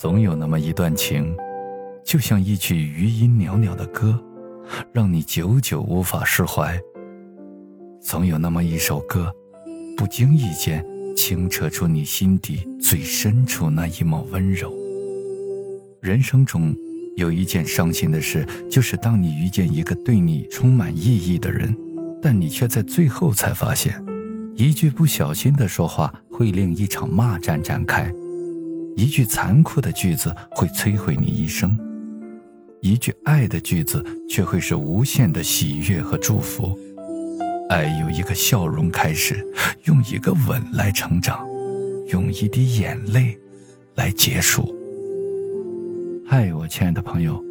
总有那么一段情，就像一曲余音袅袅的歌，让你久久无法释怀。总有那么一首歌，不经意间清澈出你心底最深处那一抹温柔。人生中有一件伤心的事，就是当你遇见一个对你充满意义的人，但你却在最后才发现，一句不小心的说话会令一场骂战展开。一句残酷的句子会摧毁你一生，一句爱的句子却会是无限的喜悦和祝福。爱由一个笑容开始，用一个吻来成长，用一滴眼泪来结束。嗨，我亲爱的朋友，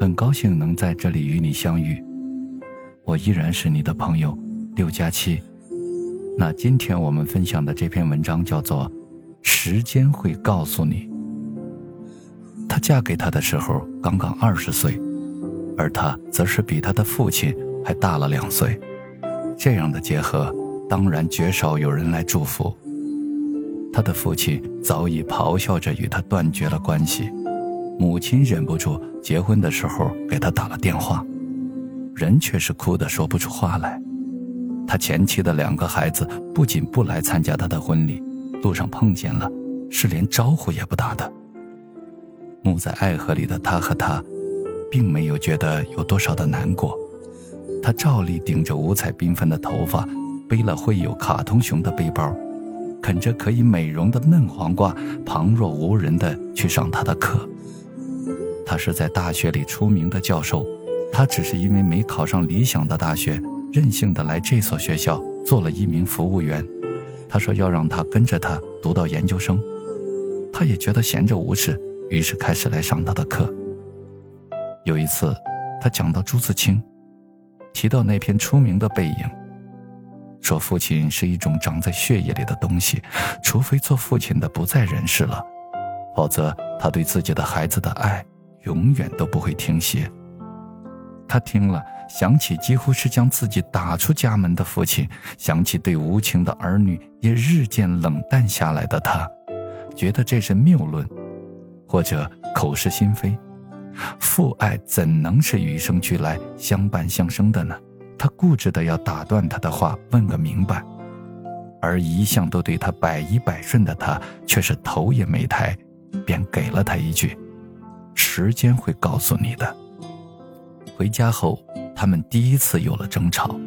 很高兴能在这里与你相遇。我依然是你的朋友六加七。那今天我们分享的这篇文章叫做。时间会告诉你，她嫁给他的时候刚刚二十岁，而他则是比他的父亲还大了两岁。这样的结合，当然绝少有人来祝福。他的父亲早已咆哮着与他断绝了关系，母亲忍不住结婚的时候给他打了电话，人却是哭得说不出话来。他前妻的两个孩子不仅不来参加他的婚礼。路上碰见了，是连招呼也不打的。沐在爱河里的他和她，并没有觉得有多少的难过。他照例顶着五彩缤纷的头发，背了绘有卡通熊的背包，啃着可以美容的嫩黄瓜，旁若无人的去上他的课。他是在大学里出名的教授，他只是因为没考上理想的大学，任性的来这所学校做了一名服务员。他说要让他跟着他读到研究生，他也觉得闲着无事，于是开始来上他的课。有一次，他讲到朱自清，提到那篇出名的《背影》，说父亲是一种长在血液里的东西，除非做父亲的不在人世了，否则他对自己的孩子的爱永远都不会停歇。他听了。想起几乎是将自己打出家门的父亲，想起对无情的儿女也日渐冷淡下来的他，觉得这是谬论，或者口是心非。父爱怎能是与生俱来、相伴相生的呢？他固执的要打断他的话，问个明白。而一向都对他百依百顺的他，却是头也没抬，便给了他一句：“时间会告诉你的。”回家后。他们第一次有了争吵，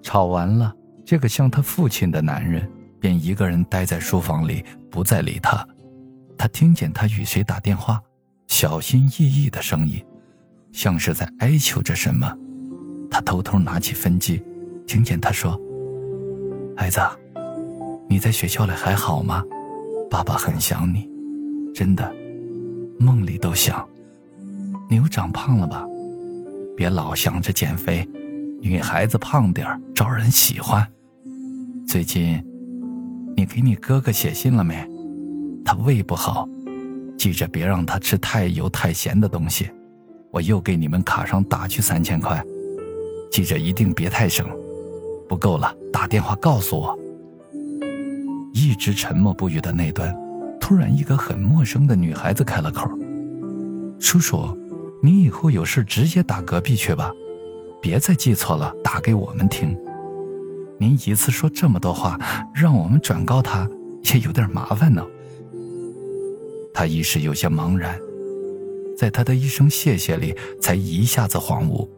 吵完了，这个像他父亲的男人便一个人待在书房里，不再理他。他听见他与谁打电话，小心翼翼的声音，像是在哀求着什么。他偷偷拿起分机，听见他说：“孩子，你在学校里还好吗？爸爸很想你，真的，梦里都想。你又长胖了吧？”别老想着减肥，女孩子胖点招人喜欢。最近，你给你哥哥写信了没？他胃不好，记着别让他吃太油太咸的东西。我又给你们卡上打去三千块，记着一定别太省。不够了，打电话告诉我。一直沉默不语的那端，突然一个很陌生的女孩子开了口：“叔叔。”你以后有事直接打隔壁去吧，别再记错了，打给我们听。您一次说这么多话，让我们转告他也有点麻烦呢。他一时有些茫然，在他的一声谢谢里，才一下子恍悟，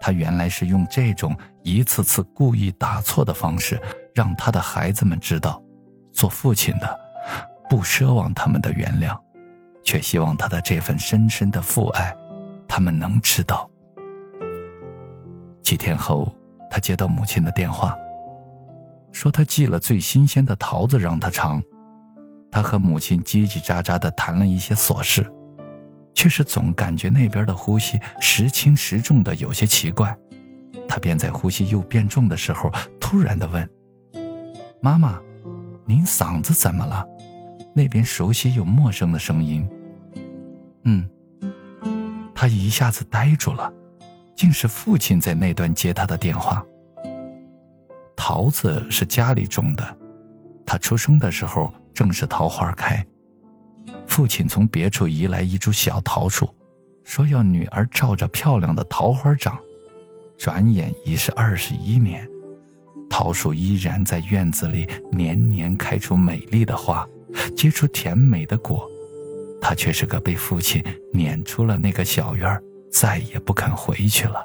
他原来是用这种一次次故意打错的方式，让他的孩子们知道，做父亲的不奢望他们的原谅。却希望他的这份深深的父爱，他们能知道。几天后，他接到母亲的电话，说他寄了最新鲜的桃子让他尝。他和母亲叽叽喳喳的谈了一些琐事，却是总感觉那边的呼吸时轻时重的有些奇怪。他便在呼吸又变重的时候，突然的问：“妈妈，您嗓子怎么了？”那边熟悉又陌生的声音。嗯，他一下子呆住了，竟是父亲在那段接他的电话。桃子是家里种的，他出生的时候正是桃花开。父亲从别处移来一株小桃树，说要女儿照着漂亮的桃花长。转眼已是二十一年，桃树依然在院子里年年开出美丽的花，结出甜美的果。他却是个被父亲撵出了那个小院再也不肯回去了。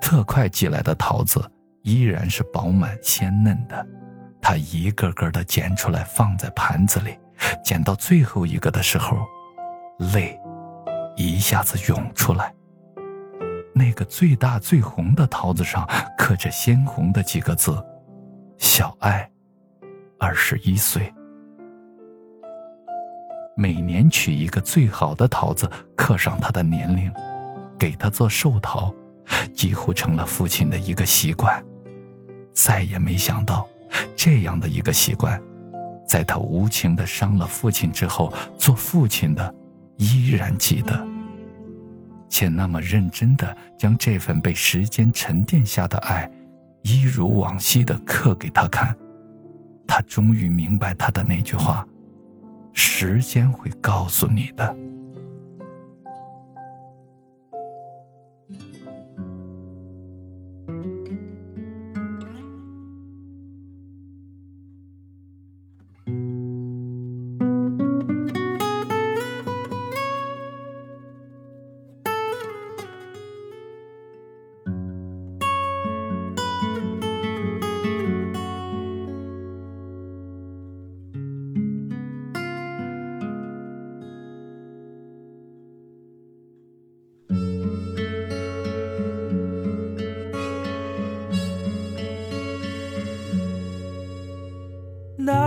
特快寄来的桃子依然是饱满鲜嫩的，他一个个的捡出来放在盘子里，捡到最后一个的时候，泪一下子涌出来。那个最大最红的桃子上刻着鲜红的几个字：“小爱，二十一岁。”每年取一个最好的桃子，刻上他的年龄，给他做寿桃，几乎成了父亲的一个习惯。再也没想到，这样的一个习惯，在他无情的伤了父亲之后，做父亲的依然记得。且那么认真的将这份被时间沉淀下的爱，一如往昔的刻给他看，他终于明白他的那句话：“时间会告诉你的。”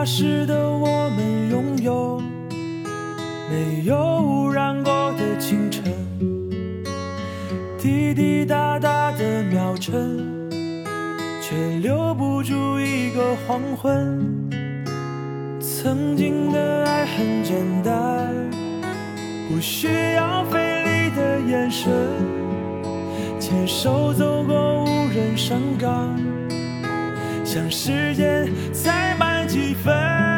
那时的我们拥有没有污染过的清晨，滴滴答答的秒针，却留不住一个黄昏。曾经的爱很简单，不需要费力的眼神，牵手走过无人山岗，像时间在慢。几分。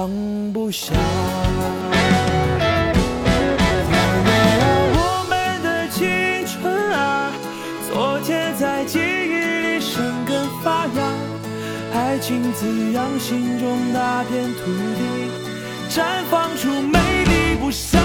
放不下。我们的青春啊，昨天在记忆里生根发芽，爱情滋养心中那片土地，绽放出美丽不朽。